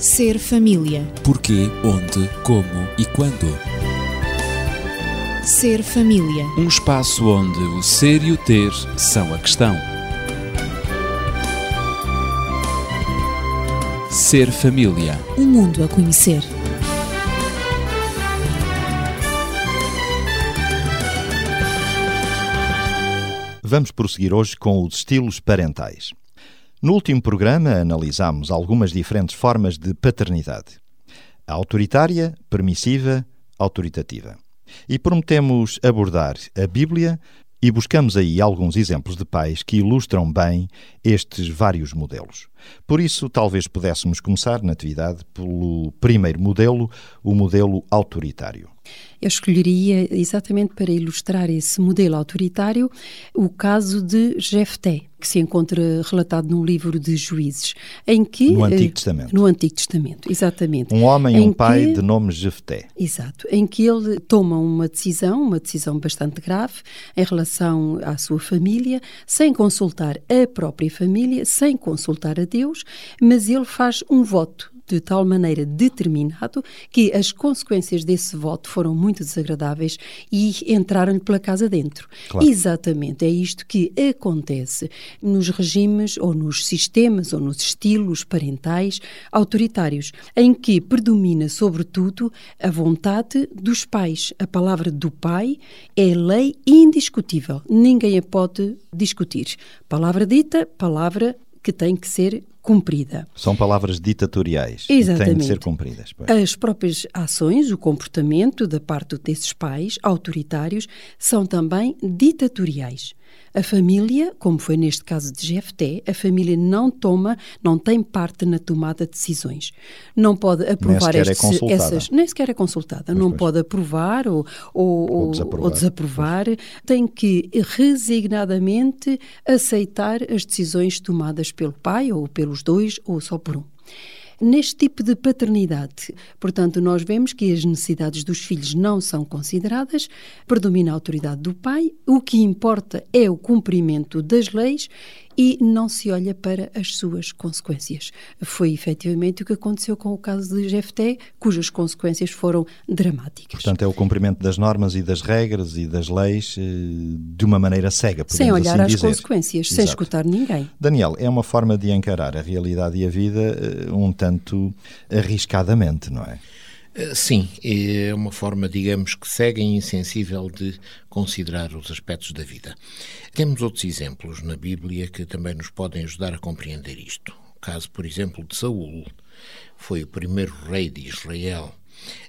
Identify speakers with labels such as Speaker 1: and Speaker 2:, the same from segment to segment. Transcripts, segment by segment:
Speaker 1: Ser família.
Speaker 2: Porquê, onde, como e quando.
Speaker 1: Ser família.
Speaker 2: Um espaço onde o ser e o ter são a questão. Ser família.
Speaker 1: Um mundo a conhecer.
Speaker 3: Vamos prosseguir hoje com os estilos parentais. No último programa analisámos algumas diferentes formas de paternidade: a autoritária, permissiva, autoritativa. E prometemos abordar a Bíblia e buscamos aí alguns exemplos de pais que ilustram bem estes vários modelos. Por isso, talvez pudéssemos começar, na atividade, pelo primeiro modelo, o modelo autoritário.
Speaker 4: Eu escolheria, exatamente para ilustrar esse modelo autoritário, o caso de Jefté, que se encontra relatado no livro de Juízes, em que...
Speaker 3: No Antigo Testamento.
Speaker 4: No Antigo Testamento, exatamente.
Speaker 3: Um homem e um pai que, de nome Jefté.
Speaker 4: Exato, em que ele toma uma decisão, uma decisão bastante grave, em relação à sua família, sem consultar a própria família, sem consultar a Deus, mas ele faz um voto de tal maneira determinado que as consequências desse voto foram muito desagradáveis e entraram-lhe pela casa dentro. Claro. Exatamente, é isto que acontece nos regimes ou nos sistemas ou nos estilos parentais autoritários, em que predomina sobretudo a vontade dos pais. A palavra do pai é lei indiscutível, ninguém a pode discutir. Palavra dita, palavra que tem que ser cumprida.
Speaker 3: São palavras ditatoriais Exatamente. têm de ser cumpridas.
Speaker 4: Pois. As próprias ações, o comportamento da parte desses pais autoritários são também ditatoriais. A família, como foi neste caso de GFT, a família não toma, não tem parte na tomada de decisões. Não pode aprovar
Speaker 3: nem estes, é essas.
Speaker 4: Nem sequer é consultada. Pois, não pois. pode aprovar ou, ou, ou desaprovar. Ou desaprovar. Tem que resignadamente aceitar as decisões tomadas pelo pai ou pelos dois ou só por um neste tipo de paternidade. Portanto, nós vemos que as necessidades dos filhos não são consideradas, predomina a autoridade do pai, o que importa é o cumprimento das leis e não se olha para as suas consequências. Foi efetivamente o que aconteceu com o caso de GFT, cujas consequências foram dramáticas.
Speaker 3: Portanto, é o cumprimento das normas e das regras e das leis eh, de uma maneira cega,
Speaker 4: Sem olhar
Speaker 3: assim
Speaker 4: às
Speaker 3: dizer.
Speaker 4: consequências, Exato. sem escutar ninguém.
Speaker 3: Daniel, é uma forma de encarar a realidade e a vida eh, um tanto arriscadamente, não é?
Speaker 5: Eh, sim, é uma forma, digamos, que cega e insensível de considerar os aspectos da vida. Temos outros exemplos na Bíblia que também nos podem ajudar a compreender isto. O caso, por exemplo, de Saul. Foi o primeiro rei de Israel.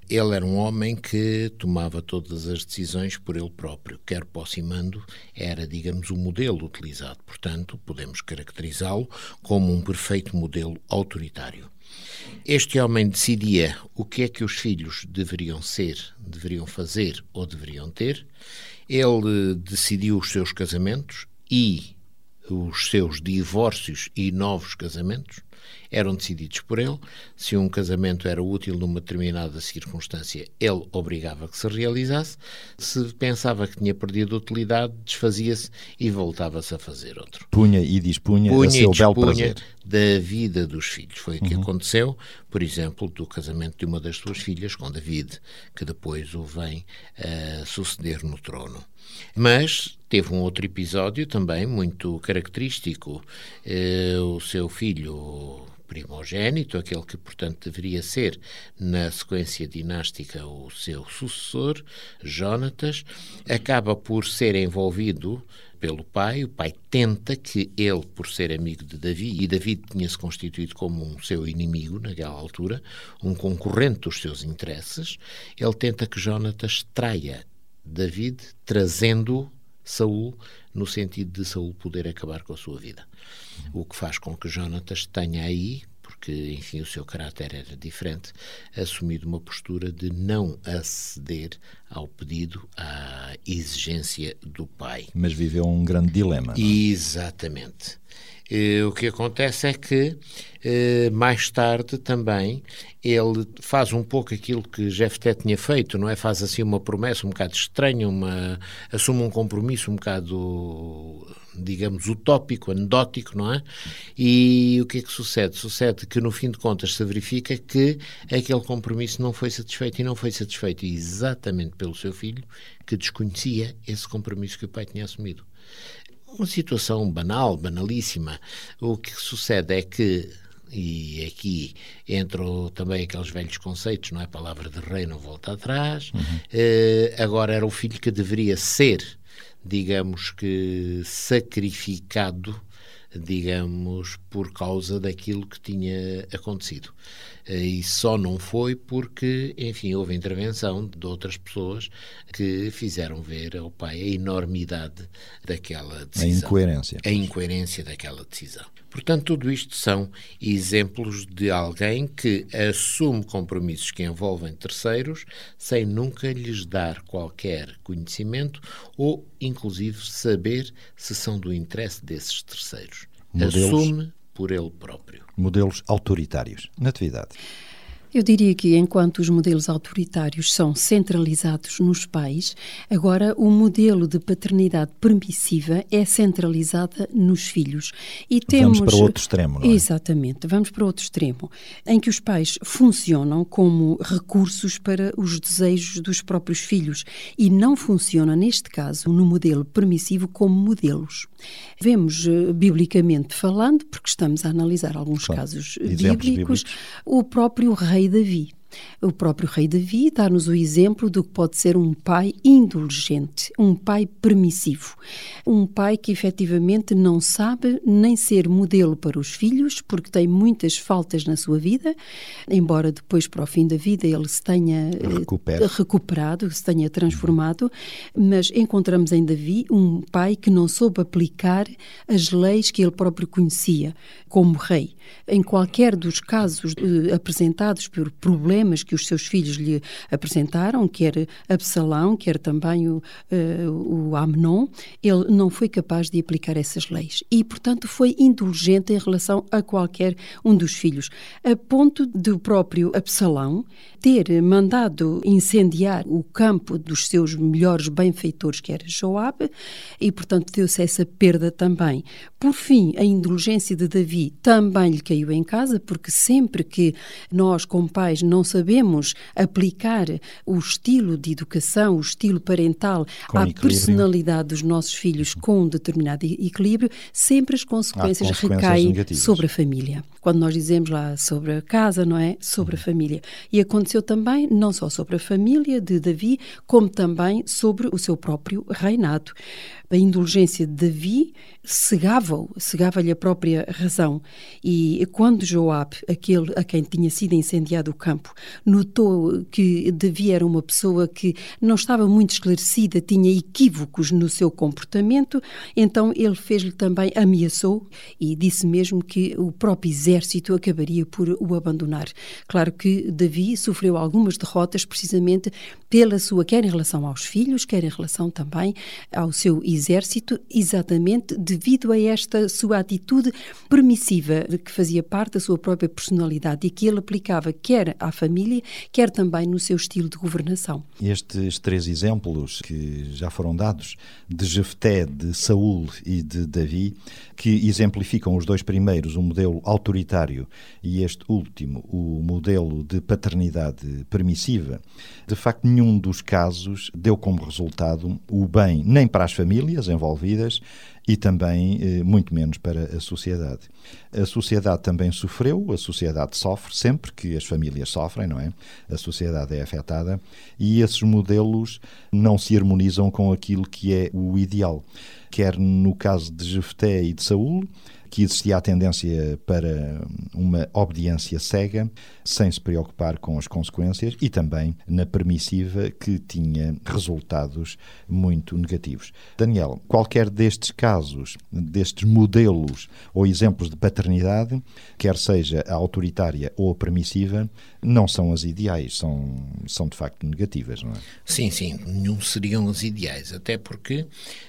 Speaker 5: Ele era um homem que tomava todas as decisões por ele próprio, quer posse e mando, era, digamos, o modelo utilizado. Portanto, podemos caracterizá-lo como um perfeito modelo autoritário. Este homem decidia o que é que os filhos deveriam ser, deveriam fazer ou deveriam ter. Ele decidiu os seus casamentos e os seus divórcios e novos casamentos eram decididos por ele. Se um casamento era útil numa determinada circunstância, ele obrigava que se realizasse. Se pensava que tinha perdido utilidade, desfazia-se e voltava-se a fazer outro.
Speaker 3: Punha e dispunha
Speaker 5: Punha
Speaker 3: a seu belo prazer.
Speaker 5: da vida dos filhos. Foi o que uhum. aconteceu, por exemplo, do casamento de uma das suas filhas com David, que depois o vem a suceder no trono. Mas teve um outro episódio também muito característico. Eh, o seu filho primogênito, aquele que, portanto, deveria ser, na sequência dinástica, o seu sucessor, Jonatas, acaba por ser envolvido pelo pai. O pai tenta que ele, por ser amigo de Davi, e Davi tinha-se constituído como um seu inimigo naquela altura, um concorrente dos seus interesses, ele tenta que Jonatas traia David, trazendo Saul no sentido de Saul poder acabar com a sua vida. O que faz com que Jonatas tenha aí, porque enfim o seu caráter era diferente, assumido uma postura de não aceder ao pedido, à exigência do pai.
Speaker 3: Mas viveu um grande dilema. Não? É?
Speaker 5: Exatamente. Eh, o que acontece é que eh, mais tarde também ele faz um pouco aquilo que Jefté tinha feito, não é? Faz assim uma promessa um bocado estranha, uma, assume um compromisso um bocado, digamos, utópico, anedótico, não é? E o que é que sucede? Sucede que no fim de contas se verifica que aquele compromisso não foi satisfeito e não foi satisfeito exatamente pelo seu filho, que desconhecia esse compromisso que o pai tinha assumido uma situação banal, banalíssima. O que sucede é que e aqui entram também aqueles velhos conceitos, não é? Palavra de rei não volta atrás. Uhum. Uh, agora era o filho que deveria ser, digamos que, sacrificado, digamos, por causa daquilo que tinha acontecido. Eh, e só não foi porque, enfim, houve intervenção de outras pessoas que fizeram ver ao pai a enormidade daquela decisão.
Speaker 3: A incoerência.
Speaker 5: A incoerência daquela decisão. Portanto, tudo isto são exemplos de alguém que assume compromissos que envolvem terceiros sem nunca lhes dar qualquer conhecimento ou, inclusive, saber se são do interesse desses terceiros. Modelos, assume por ele próprio.
Speaker 3: Modelos autoritários. Natividade.
Speaker 4: Eu diria que enquanto os modelos autoritários são centralizados nos pais, agora o modelo de paternidade permissiva é centralizada nos filhos.
Speaker 3: E temos Vamos para outro extremo, não é?
Speaker 4: Exatamente, vamos para outro extremo, em que os pais funcionam como recursos para os desejos dos próprios filhos e não funcionam neste caso no modelo permissivo como modelos. Vemos eh, biblicamente falando, porque estamos a analisar alguns claro. casos bíblicos, bíblicos, o próprio rei Davi. O próprio rei Davi dá-nos o exemplo do que pode ser um pai indulgente, um pai permissivo, um pai que efetivamente não sabe nem ser modelo para os filhos, porque tem muitas faltas na sua vida, embora depois, para o fim da vida, ele se tenha
Speaker 3: eh,
Speaker 4: recuperado, se tenha transformado, mas encontramos em Davi um pai que não soube aplicar as leis que ele próprio conhecia como rei. Em qualquer dos casos eh, apresentados por problemas que os seus filhos lhe apresentaram, quer Absalão, quer também o, uh, o Amnon, ele não foi capaz de aplicar essas leis e, portanto, foi indulgente em relação a qualquer um dos filhos, a ponto do próprio Absalão ter mandado incendiar o campo dos seus melhores benfeitores, que era Joabe, e, portanto, deu-se essa perda também. Por fim, a indulgência de Davi também lhe caiu em casa, porque sempre que nós, como pais, não sabemos aplicar o estilo de educação, o estilo parental com à equilíbrio. personalidade dos nossos filhos com um determinado equilíbrio, sempre as consequências, consequências recaem negativas. sobre a família. Quando nós dizemos lá sobre a casa, não é? Sobre uhum. a família. E aconteceu também não só sobre a família de Davi, como também sobre o seu próprio reinado a indulgência de Davi cegava-o, cegava-lhe a própria razão. E quando Joab, aquele a quem tinha sido incendiado o campo, notou que Davi era uma pessoa que não estava muito esclarecida, tinha equívocos no seu comportamento, então ele fez-lhe também, ameaçou e disse mesmo que o próprio exército acabaria por o abandonar. Claro que Davi sofreu algumas derrotas precisamente pela sua, quer em relação aos filhos, quer em relação também ao seu exército exatamente devido a esta sua atitude permissiva, que fazia parte da sua própria personalidade e que ele aplicava quer à família, quer também no seu estilo de governação.
Speaker 3: Estes três exemplos que já foram dados, de Jefté, de Saul e de Davi, que exemplificam os dois primeiros, o modelo autoritário e este último, o modelo de paternidade permissiva, de facto nenhum dos casos deu como resultado o bem nem para as famílias, famílias envolvidas e também eh, muito menos para a sociedade. A sociedade também sofreu, a sociedade sofre sempre que as famílias sofrem, não é? A sociedade é afetada e esses modelos não se harmonizam com aquilo que é o ideal. Quer no caso de Jefté e de Saul, que existia a tendência para uma obediência cega, sem se preocupar com as consequências, e também na permissiva, que tinha resultados muito negativos. Daniel, qualquer destes casos, destes modelos ou exemplos de paternidade, quer seja a autoritária ou a permissiva, não são as ideais, são, são de facto negativas, não é?
Speaker 5: Sim, sim, nenhum seriam as ideais, até porque,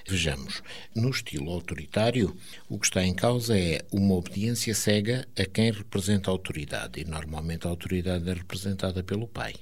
Speaker 5: vejamos, no estilo autoritário, o que está em causa é uma obediência cega a quem representa a autoridade, e normalmente a autoridade é representada pelo pai.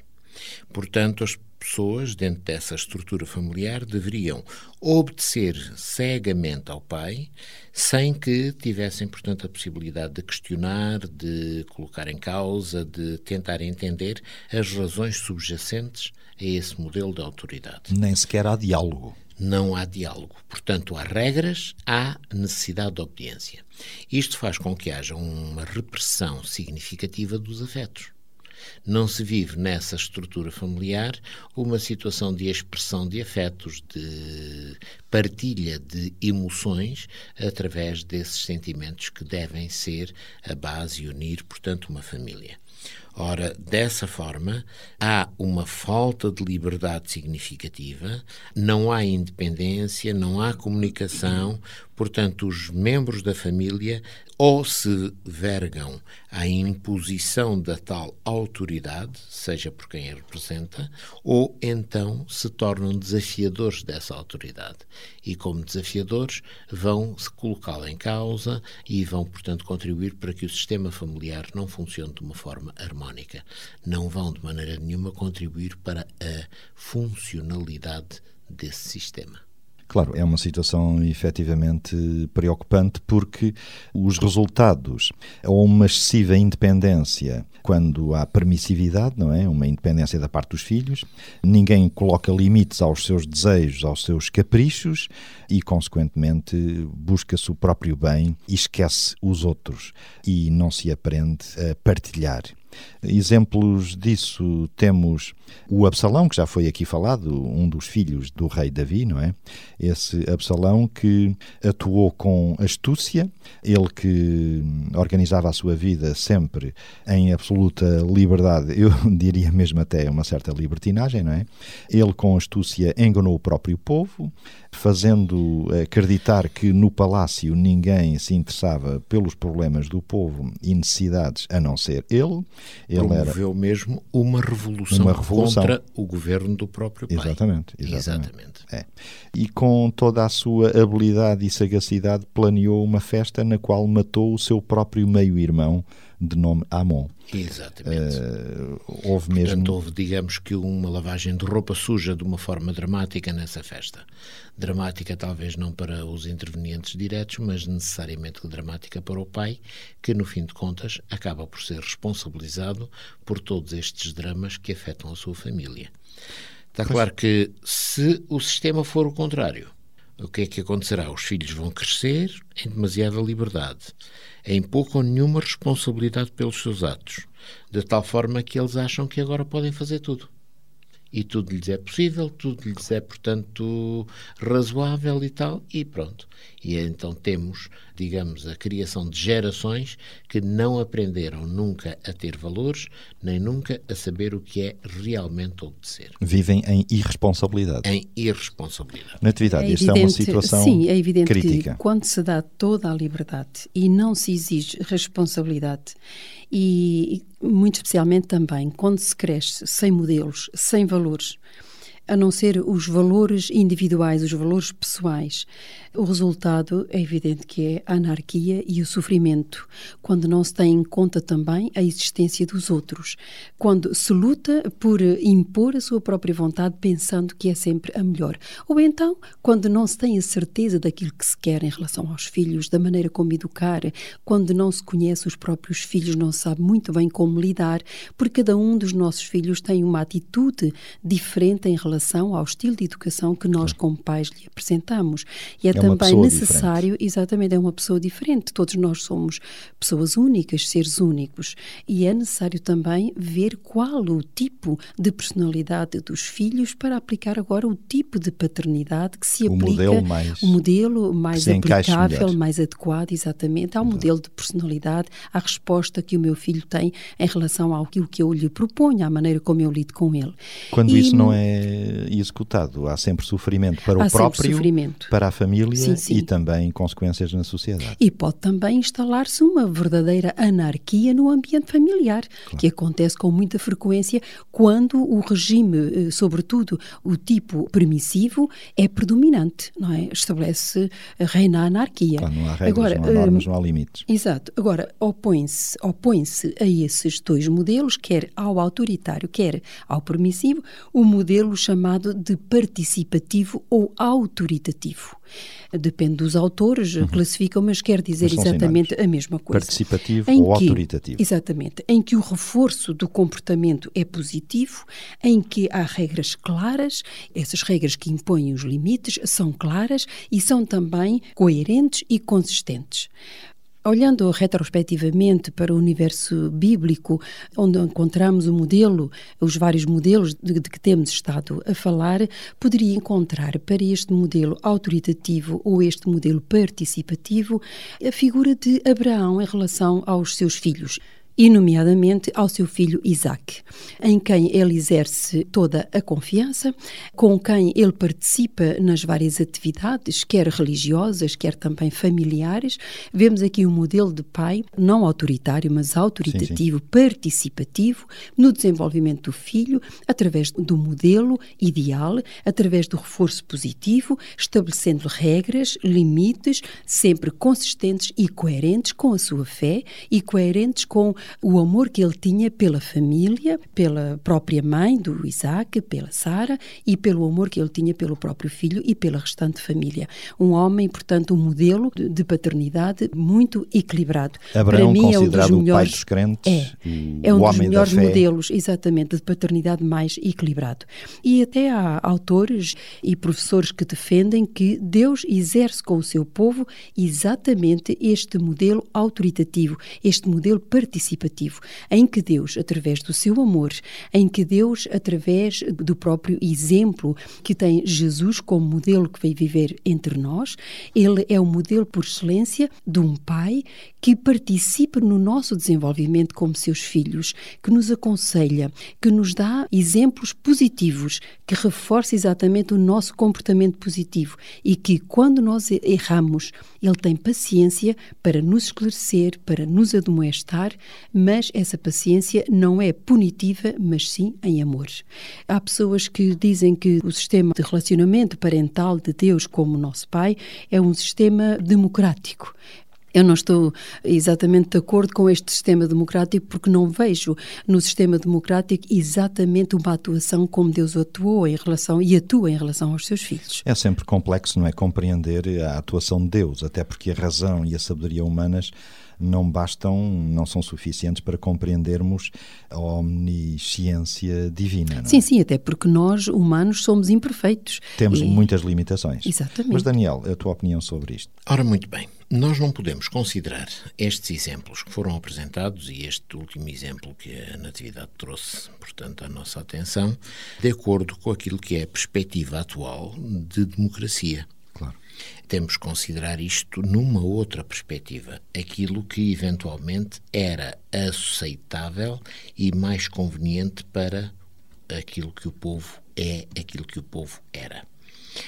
Speaker 5: Portanto, as pessoas dentro dessa estrutura familiar deveriam obedecer cegamente ao pai, sem que tivessem, portanto, a possibilidade de questionar, de colocar em causa, de tentar entender as razões subjacentes a esse modelo de autoridade.
Speaker 3: Nem sequer há diálogo
Speaker 5: não há diálogo. Portanto, há regras, há necessidade de obediência. Isto faz com que haja uma repressão significativa dos afetos. Não se vive nessa estrutura familiar uma situação de expressão de afetos, de partilha de emoções através desses sentimentos que devem ser a base e unir, portanto, uma família. Ora, dessa forma, há uma falta de liberdade significativa, não há independência, não há comunicação, portanto, os membros da família ou se vergam à imposição da tal autoridade, seja por quem a representa, ou então se tornam desafiadores dessa autoridade. E, como desafiadores, vão se colocá-la em causa e vão, portanto, contribuir para que o sistema familiar não funcione de uma forma harmónica. Não vão, de maneira nenhuma, contribuir para a funcionalidade desse sistema.
Speaker 3: Claro, é uma situação efetivamente preocupante porque os resultados ou uma excessiva independência quando há permissividade, não é? Uma independência da parte dos filhos, ninguém coloca limites aos seus desejos, aos seus caprichos e, consequentemente, busca-se o próprio bem e esquece os outros e não se aprende a partilhar. Exemplos disso temos o Absalão, que já foi aqui falado, um dos filhos do rei Davi, não é? Esse Absalão que atuou com astúcia, ele que organizava a sua vida sempre em absoluta liberdade, eu diria mesmo até uma certa libertinagem, não é? Ele com astúcia enganou o próprio povo, fazendo acreditar que no palácio ninguém se interessava pelos problemas do povo e necessidades a não ser ele.
Speaker 5: Ele Promoveu era mesmo uma revolução, uma revolução contra o governo do próprio pai.
Speaker 3: Exatamente. Exatamente. exatamente. É. E com toda a sua habilidade e sagacidade planeou uma festa na qual matou o seu próprio meio-irmão de nome Amon.
Speaker 5: Exatamente. Uh, houve Portanto, mesmo. houve, digamos que, uma lavagem de roupa suja de uma forma dramática nessa festa. Dramática, talvez não para os intervenientes diretos, mas necessariamente dramática para o pai, que, no fim de contas, acaba por ser responsabilizado por todos estes dramas que afetam a sua família. Está claro que, se o sistema for o contrário, o que é que acontecerá? Os filhos vão crescer em demasiada liberdade, em pouco ou nenhuma responsabilidade pelos seus atos, de tal forma que eles acham que agora podem fazer tudo e tudo lhes é possível, tudo lhes é, portanto, razoável e tal, e pronto. E então temos, digamos, a criação de gerações que não aprenderam nunca a ter valores, nem nunca a saber o que é realmente obedecer.
Speaker 3: Vivem em irresponsabilidade.
Speaker 5: Em irresponsabilidade.
Speaker 3: Natividade, é esta é uma situação
Speaker 4: Sim, é evidente
Speaker 3: crítica.
Speaker 4: que quando se dá toda a liberdade e não se exige responsabilidade e, muito especialmente também, quando se cresce sem modelos, sem valores, a não ser os valores individuais, os valores pessoais, o resultado é evidente que é a anarquia e o sofrimento, quando não se tem em conta também a existência dos outros, quando se luta por impor a sua própria vontade pensando que é sempre a melhor, ou então quando não se tem a certeza daquilo que se quer em relação aos filhos, da maneira como educar, quando não se conhece os próprios filhos, não se sabe muito bem como lidar, porque cada um dos nossos filhos tem uma atitude diferente em relação ao estilo de educação que nós como pais lhe apresentamos.
Speaker 3: E é é
Speaker 4: também necessário, diferente. exatamente, é uma pessoa diferente. Todos nós somos pessoas únicas, seres únicos. E é necessário também ver qual o tipo de personalidade dos filhos para aplicar agora o tipo de paternidade que se
Speaker 3: o
Speaker 4: aplica.
Speaker 3: Modelo mais,
Speaker 4: o modelo mais aplicável, mais adequado, exatamente, ao Exato. modelo de personalidade, à resposta que o meu filho tem em relação ao que eu lhe proponho, à maneira como eu lido com ele.
Speaker 3: Quando e, isso não é é executado. Há sempre sofrimento para o próprio,
Speaker 4: sofrimento.
Speaker 3: para a família
Speaker 4: Sim, sim.
Speaker 3: e também consequências na sociedade.
Speaker 4: E pode também instalar-se uma verdadeira anarquia no ambiente familiar, que acontece com muita frequência quando o regime, eh, sobretudo o tipo permissivo, é predominante, não é? Estabelece, eh, reina a anarquia.
Speaker 3: Claro, não há regras,
Speaker 4: Agora,
Speaker 3: não há normas,
Speaker 4: eh,
Speaker 3: não há limites.
Speaker 4: Exato. Agora, opõe-se opõe a esses dois modelos, quer ao autoritário, quer ao permissivo, o modelo chamado de participativo ou autoritativo. Depende dos autores, classificam, mas quer dizer
Speaker 3: Uhum. Mas
Speaker 4: exatamente a mesma coisa.
Speaker 3: Participativo
Speaker 4: Em
Speaker 3: ou
Speaker 4: que-
Speaker 3: autoritativo.
Speaker 4: Exatamente. Em que o reforço do comportamento é positivo, em que há regras claras, essas regras que impõem os limites são claras e são também coerentes e consistentes. Olhando retrospectivamente para o universo bíblico, onde encontramos o modelo, os vários modelos de, de que temos estado a falar, poderia encontrar para este modelo autoritativo ou este modelo participativo a figura de Abraão em relação aos seus filhos e, nomeadamente, ao seu filho Isaac, em quem ele exerce toda a confiança, com quem ele participa nas várias atividades, quer religiosas, quer também familiares. Vemos aqui um modelo de pai não autoritário, mas autoritativo, participativo no desenvolvimento do filho, através do modelo ideal, através do reforço positivo, estabelecendo regras, limites, sempre consistentes e coerentes com a sua fé e coerentes com o amor que ele tinha pela família, pela própria mãe do Isaac, pela Sara e pelo amor que ele tinha pelo próprio filho e pela restante família. Um homem, portanto, um modelo de- de paternidade muito equilibrado.
Speaker 3: Abraão
Speaker 4: Para mim é um dos
Speaker 3: considerado o pai
Speaker 4: melhores
Speaker 3: dos crentes,
Speaker 4: é, é um dos melhores modelos, exatamente, de paternidade mais equilibrado. E até há autores e professores que defendem que Deus exerce com o seu povo exatamente este modelo autoritativo, este modelo participativo, em que Deus, através do seu amor, em que Deus, através do próprio exemplo que tem Jesus como modelo que veio viver entre nós, ele é o modelo por excelência de um pai que participa no nosso desenvolvimento como seus filhos, que nos aconselha, que nos dá exemplos positivos, que reforça exatamente o nosso comportamento positivo e que, quando nós erramos, ele tem paciência para nos esclarecer, para nos admoestar, mas essa paciência não é punitiva, mas sim em amor. Há pessoas que dizem que o sistema de relacionamento parental de Deus como nosso Pai é um sistema democrático. Eu não estou exatamente de acordo com este sistema democrático porque não vejo no sistema democrático exatamente uma atuação como Deus atuou em relação e atua em relação aos seus filhos.
Speaker 3: É sempre complexo, não é? Compreender a atuação de Deus, até porque a razão e a sabedoria humanas não bastam, não são suficientes para compreendermos a omnisciência divina. Não é?
Speaker 4: Sim, sim, até porque nós, humanos, somos imperfeitos.
Speaker 3: Temos
Speaker 4: E-
Speaker 3: muitas limitações.
Speaker 4: Exatamente.
Speaker 3: Mas, Daniel, a tua opinião sobre isto?
Speaker 5: Ora, muito bem. Nós não podemos considerar estes exemplos que foram apresentados e este último exemplo que a Natividade trouxe, portanto, à nossa atenção, de acordo com aquilo que é a perspectiva atual de democracia.
Speaker 3: Claro.
Speaker 5: Temos que considerar isto numa outra perspectiva, aquilo que eventualmente era aceitável e mais conveniente para aquilo que o povo é, aquilo que o povo era.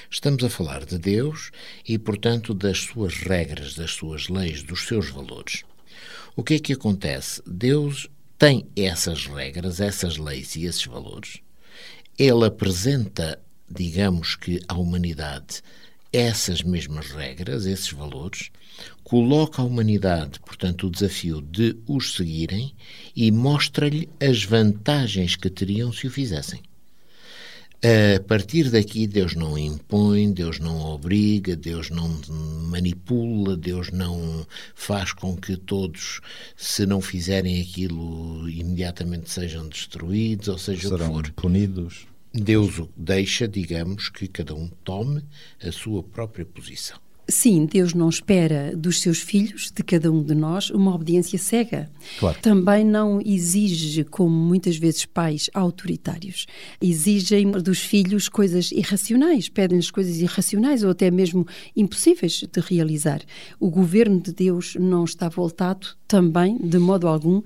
Speaker 5: Estamos a falar de Deus e, portanto, das suas regras, das suas leis, dos seus valores. O que é que acontece? Deus tem essas regras, essas leis e esses valores. Ele apresenta, digamos que, à humanidade essas mesmas regras, esses valores, coloca à humanidade, portanto, o desafio de os seguirem e mostra-lhe as vantagens que teriam se o fizessem. A partir daqui, Deus não impõe, Deus não obriga, Deus não manipula, Deus não faz com que todos, se não fizerem aquilo, imediatamente sejam destruídos, ou seja o que
Speaker 3: Serão
Speaker 5: for.
Speaker 3: punidos.
Speaker 5: Deus o deixa, digamos, que cada um tome a sua própria posição.
Speaker 4: Sim, Deus não espera dos seus filhos, de cada um de nós, uma obediência cega.
Speaker 3: Claro.
Speaker 4: Também não exige, como muitas vezes pais autoritários, exigem dos filhos coisas irracionais, pedem-lhes coisas irracionais ou até mesmo impossíveis de realizar. O governo de Deus não está voltado também, de modo algum,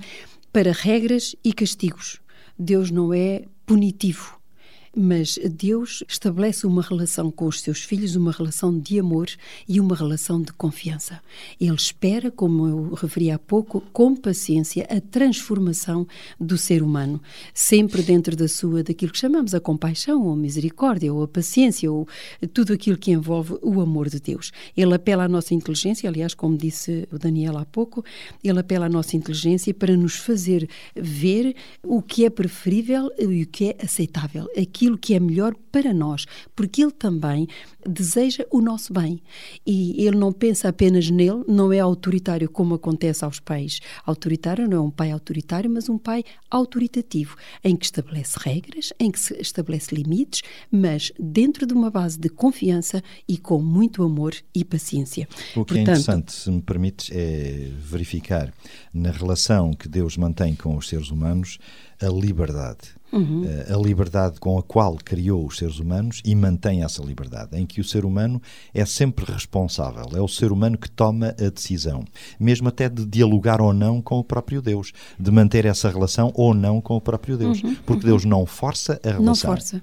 Speaker 4: para regras e castigos. Deus não é punitivo Mas Deus estabelece uma relação com os seus filhos, uma relação de amor e uma relação de confiança. Ele espera, como eu referi há pouco, com paciência a transformação do ser humano, sempre dentro da sua daquilo que chamamos a compaixão ou a misericórdia ou a paciência ou tudo aquilo que envolve o amor de Deus. Ele apela à nossa inteligência, aliás, como disse o Daniel há pouco, ele apela à nossa inteligência para nos fazer ver o que é preferível e o que é aceitável, aquilo que é melhor para nós, porque ele também deseja o nosso bem. E ele não pensa apenas nele, não é autoritário como acontece aos pais. Autoritário não é um pai autoritário, mas um pai autoritativo, em que estabelece regras, em que estabelece limites, mas dentro de uma base de confiança e com muito amor e paciência.
Speaker 3: O que é Portanto, é interessante, se me permites, é verificar na relação que Deus mantém com os seres humanos a liberdade. Uhum. Eh, a liberdade com a qual criou os seres humanos e mantém essa liberdade, em que o ser humano é sempre responsável, é o ser humano que toma a decisão, mesmo até de dialogar ou não com o próprio Deus, de manter essa relação ou não com o próprio Deus, uhum. porque uhum. Deus não força a relação.
Speaker 4: Não força.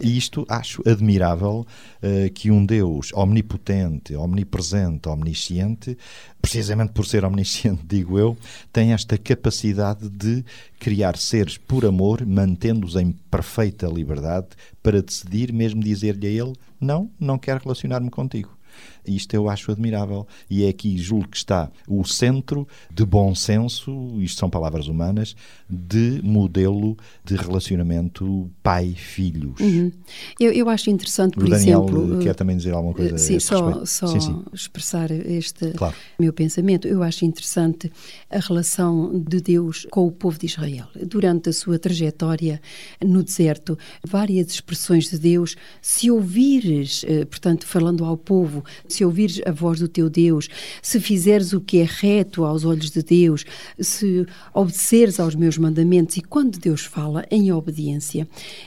Speaker 3: E isto acho admirável uh, que um Deus omnipotente, omnipresente, omnisciente, precisamente por ser omnisciente, digo eu, tem esta capacidade de criar seres por amor, mantendo-os em perfeita liberdade para decidir, mesmo dizer-lhe a ele: Não, não quero relacionar-me contigo. Isto eu acho admirável e é aqui, julgo que está o centro de bom senso, isto são palavras humanas, de modelo de relacionamento pai-filhos.
Speaker 4: Uhum. Eu, eu acho interessante, por
Speaker 3: o Daniel
Speaker 4: exemplo...
Speaker 3: quer também dizer alguma coisa
Speaker 4: Sim, só, só sim, sim. expressar este
Speaker 3: claro.
Speaker 4: meu pensamento. Eu acho interessante a relação de Deus com o povo de Israel. Durante a sua trajetória no deserto, várias expressões de Deus, se ouvires, eh, portanto, falando ao povo, se ouvires a voz do teu Deus, se fizeres o que é reto aos olhos de Deus, se obedeceres aos meus mandamentos, e quando Deus fala em obediência,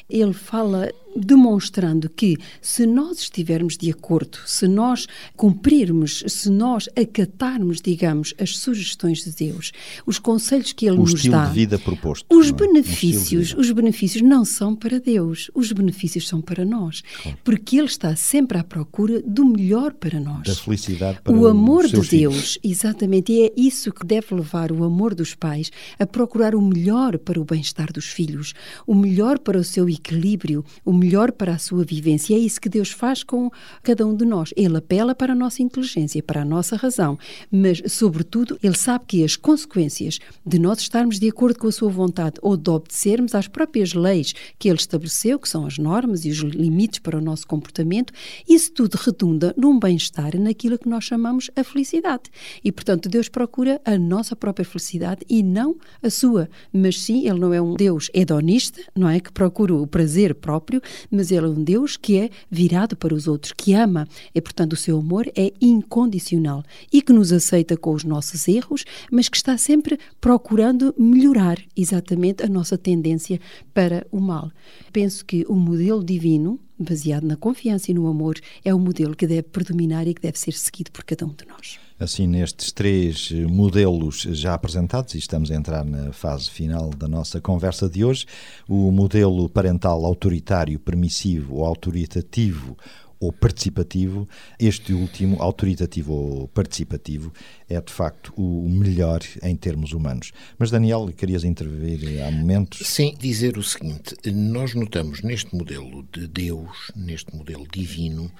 Speaker 4: Ele fala demonstrando que se nós estivermos de acordo, se nós cumprirmos, se nós acatarmos, digamos, as sugestões de Deus, os conselhos que ele
Speaker 3: o
Speaker 4: nos dá,
Speaker 3: de vida proposto,
Speaker 4: os é? benefícios, os benefícios não são para Deus, os benefícios são para nós, claro. porque ele está sempre à procura do melhor para nós,
Speaker 3: da felicidade para
Speaker 4: o amor de
Speaker 3: Deus,
Speaker 4: filhos. exatamente, e é isso que deve levar o amor dos pais a procurar o melhor para o bem-estar dos filhos, o melhor para o seu equilíbrio, o melhor para a sua vivência. É isso que Deus faz com cada um de nós. Ele apela para a nossa inteligência, para a nossa razão, mas, sobretudo, Ele sabe que as consequências de nós estarmos de acordo com a sua vontade ou de obedecermos às próprias leis que Ele estabeleceu, que são as normas e os limites para o nosso comportamento, isso tudo redunda num bem-estar, naquilo que nós chamamos a felicidade. E, portanto, Deus procura a nossa própria felicidade e não a sua. Mas sim, Ele não é um Deus hedonista, não é? Que procura o prazer próprio, mas ele é um Deus que é virado para os outros, que ama, e portanto o seu amor é incondicional e que nos aceita com os nossos erros, mas que está sempre procurando melhorar exatamente a nossa tendência para o mal. Penso que o modelo divino, baseado na confiança e no amor, é o modelo que deve predominar e que deve ser seguido por cada um de nós
Speaker 3: assim nestes três eh, modelos já apresentados, e estamos a entrar na fase final da nossa conversa de hoje, o modelo parental autoritário, permissivo ou autoritativo ou participativo, este último, autoritativo ou participativo, é de facto o melhor em termos humanos. Mas, Daniel, querias intervir há momentos?
Speaker 5: Sim, dizer o seguinte: nós notamos neste modelo de Deus, neste modelo divino,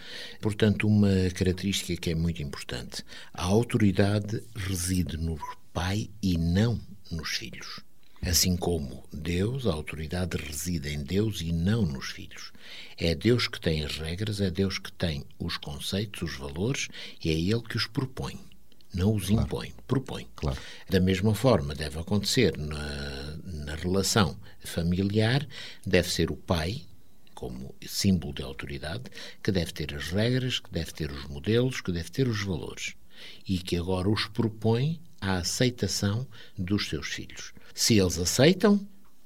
Speaker 5: portanto, uma característica que é muito importante. A autoridade reside no pai e não nos filhos. Assim como Deus, a autoridade reside em Deus e não nos filhos. É Deus que tem as regras, é Deus que tem os conceitos, os valores, e é Ele que os propõe. Não os claro. impõe, propõe.
Speaker 3: Claro.
Speaker 5: Da mesma forma, deve acontecer na, na relação familiar, deve ser o pai, como símbolo de autoridade, que deve ter as regras, que deve ter os modelos, que deve ter os valores. E que agora os propõe à aceitação dos seus filhos. Se eles aceitam,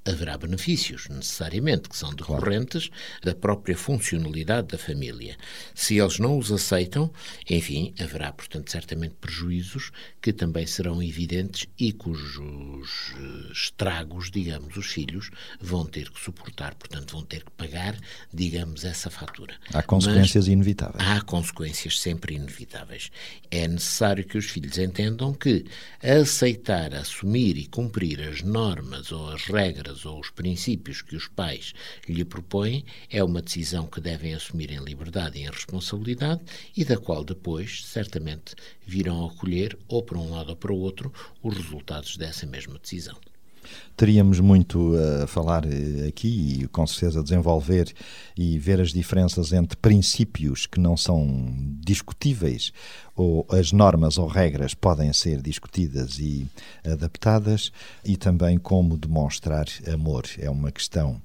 Speaker 5: haverá benefícios, necessariamente, que são decorrentes da própria funcionalidade da família. Se eles não os aceitam, enfim, haverá, portanto, certamente prejuízos que também serão evidentes e cujos estragos, digamos, os filhos vão ter que suportar, portanto, vão ter que pagar, digamos, essa fatura.
Speaker 3: Há consequências Mas inevitáveis.
Speaker 5: Há consequências sempre inevitáveis. É necessário que os filhos entendam que aceitar, assumir e cumprir as normas ou as regras ou os princípios que os pais lhe propõem é uma decisão que devem assumir em liberdade e em responsabilidade e da qual depois, certamente, virão a colher, ou para um lado ou para o outro, os resultados dessa mesma decisão.
Speaker 3: Teríamos muito a falar eh, aqui e com certeza desenvolver e ver as diferenças entre princípios que não são discutíveis ou as normas ou regras podem ser discutidas e adaptadas e também como demonstrar amor. É uma questão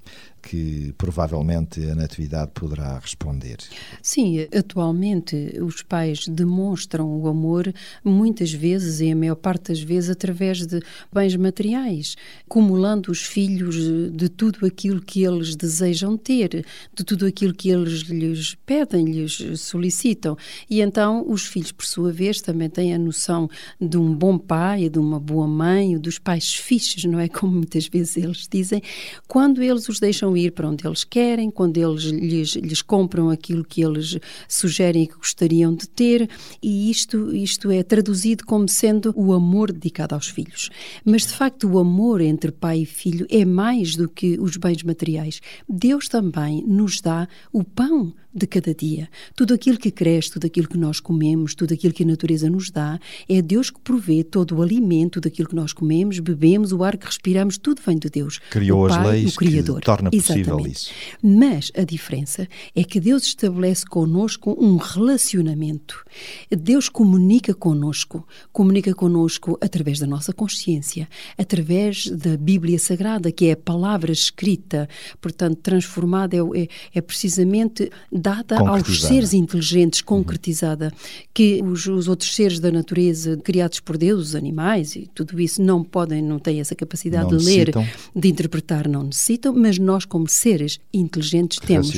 Speaker 3: que provavelmente a Natividade poderá responder.
Speaker 4: Sim, atualmente os pais demonstram o amor muitas vezes e a maior parte das vezes através de bens materiais, acumulando os filhos de tudo aquilo que eles desejam ter, de tudo aquilo que eles lhes pedem, lhes solicitam. E então os filhos, por sua vez, também têm a noção de um bom pai, de uma boa mãe, dos pais fixes, não é? Como muitas vezes eles dizem, quando eles os deixam ir para onde eles querem, quando eles lhes, lhes compram aquilo que eles sugerem que gostariam de ter, e isto, isto é traduzido como sendo o amor dedicado aos filhos. Mas, de facto, o amor entre pai e filho é mais do que os bens materiais. Deus também nos dá o pão de cada dia. Tudo aquilo que cresce, tudo aquilo que nós comemos, tudo aquilo que a natureza nos dá, é Deus que provê todo o alimento daquilo que nós comemos, bebemos, o ar que respiramos, tudo vem de Deus.
Speaker 3: Criou
Speaker 4: Pai,
Speaker 3: as leis
Speaker 4: o Criador.
Speaker 3: torna possível
Speaker 4: Exatamente.
Speaker 3: isso.
Speaker 4: Mas a diferença é que Deus estabelece conosco um relacionamento. Deus comunica conosco, comunica conosco através da nossa consciência, através da Bíblia Sagrada, que é a palavra escrita, portanto, transformada, é, é, é precisamente dada aos seres inteligentes, concretizada, que os, os, outros seres da natureza criados por Deus, os animais e tudo isso, não podem, não têm essa capacidade
Speaker 3: não
Speaker 4: de ler, de interpretar, não necessitam, mas nós, como seres inteligentes, temos.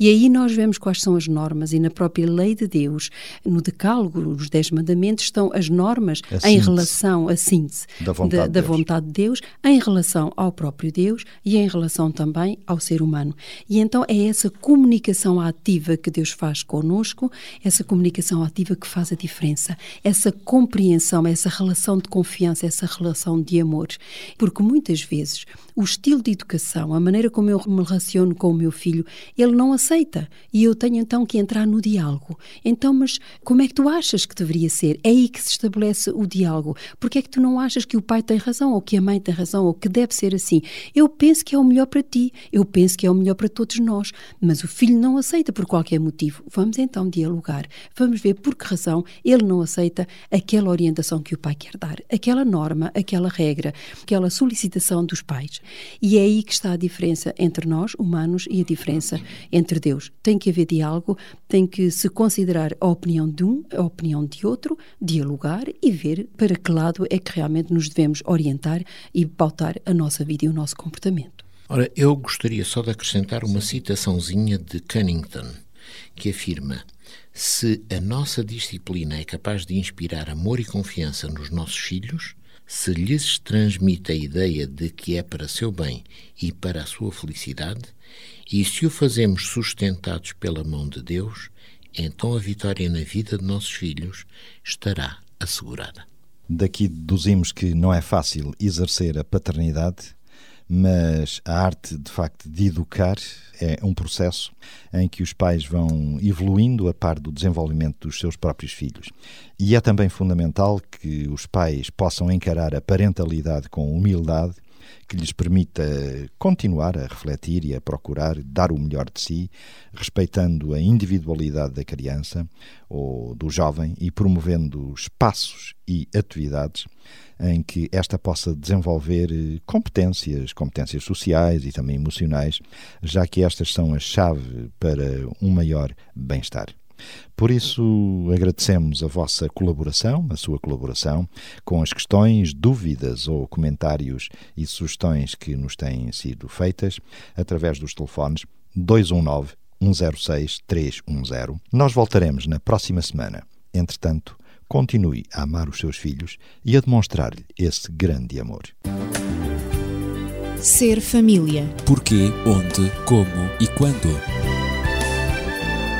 Speaker 4: E aí nós vemos quais são as normas e na própria lei de Deus, no decálogo, nos Dez Mandamentos, estão as normas a em relação à síntese
Speaker 3: da vontade,
Speaker 4: da,
Speaker 3: de,
Speaker 4: da vontade de Deus, em relação ao próprio Deus e em relação também ao ser humano. E então é essa comunicação ativa ativa que Deus faz conosco, essa comunicação ativa que faz a diferença, essa compreensão, essa relação de confiança, essa relação de amor. Porque muitas vezes o estilo de educação, a maneira como eu me relaciono com o meu filho, ele não aceita. E eu tenho então que entrar no diálogo. Então, mas como é que tu achas que deveria ser? É aí que se estabelece o diálogo. Porque é que tu não achas que o pai tem razão, ou que a mãe tem razão, ou que deve ser assim? Eu penso que é o melhor para ti, eu penso que é o melhor para todos nós, mas o filho não aceita por qualquer motivo. Vamos então dialogar, vamos ver por que razão ele não aceita aquela orientação que o pai quer dar, aquela norma, aquela regra, aquela solicitação dos pais. E é aí que está a diferença entre nós, humanos, e a diferença entre Deus. Tem que haver diálogo, tem que se considerar a opinião de um, a opinião de outro, dialogar e ver para que lado é que realmente nos devemos orientar e pautar a nossa vida e o nosso comportamento.
Speaker 5: Ora, eu gostaria só de acrescentar uma citaçãozinha de Cunnington, que afirma: Se a nossa disciplina é capaz de inspirar amor e confiança nos nossos filhos, se lhes transmite a ideia de que é para seu bem e para a sua felicidade, e se o fazemos sustentados pela mão de Deus, então a vitória na vida de nossos filhos estará assegurada.
Speaker 3: Daqui deduzimos que não é fácil exercer a paternidade, mas a arte, de facto, de educar é um processo em que os pais vão evoluindo a par do desenvolvimento dos seus próprios filhos. E é também fundamental que os pais possam encarar a parentalidade com humildade, que lhes permita continuar a refletir e a procurar dar o melhor de si, respeitando a individualidade da criança ou do jovem e promovendo espaços e atividades em que esta possa desenvolver eh, competências, competências sociais e também emocionais, já que estas são a chave para um maior bem-estar. Por isso, agradecemos a vossa colaboração, a sua colaboração, com as questões, dúvidas ou comentários e sugestões que nos têm sido feitas através dos telefones 219 106 310. Nós voltaremos na próxima semana. Entretanto, continue a amar os seus filhos e a demonstrar-lhe esse grande amor.
Speaker 1: Ser família.
Speaker 2: Porquê, onde, como e quando.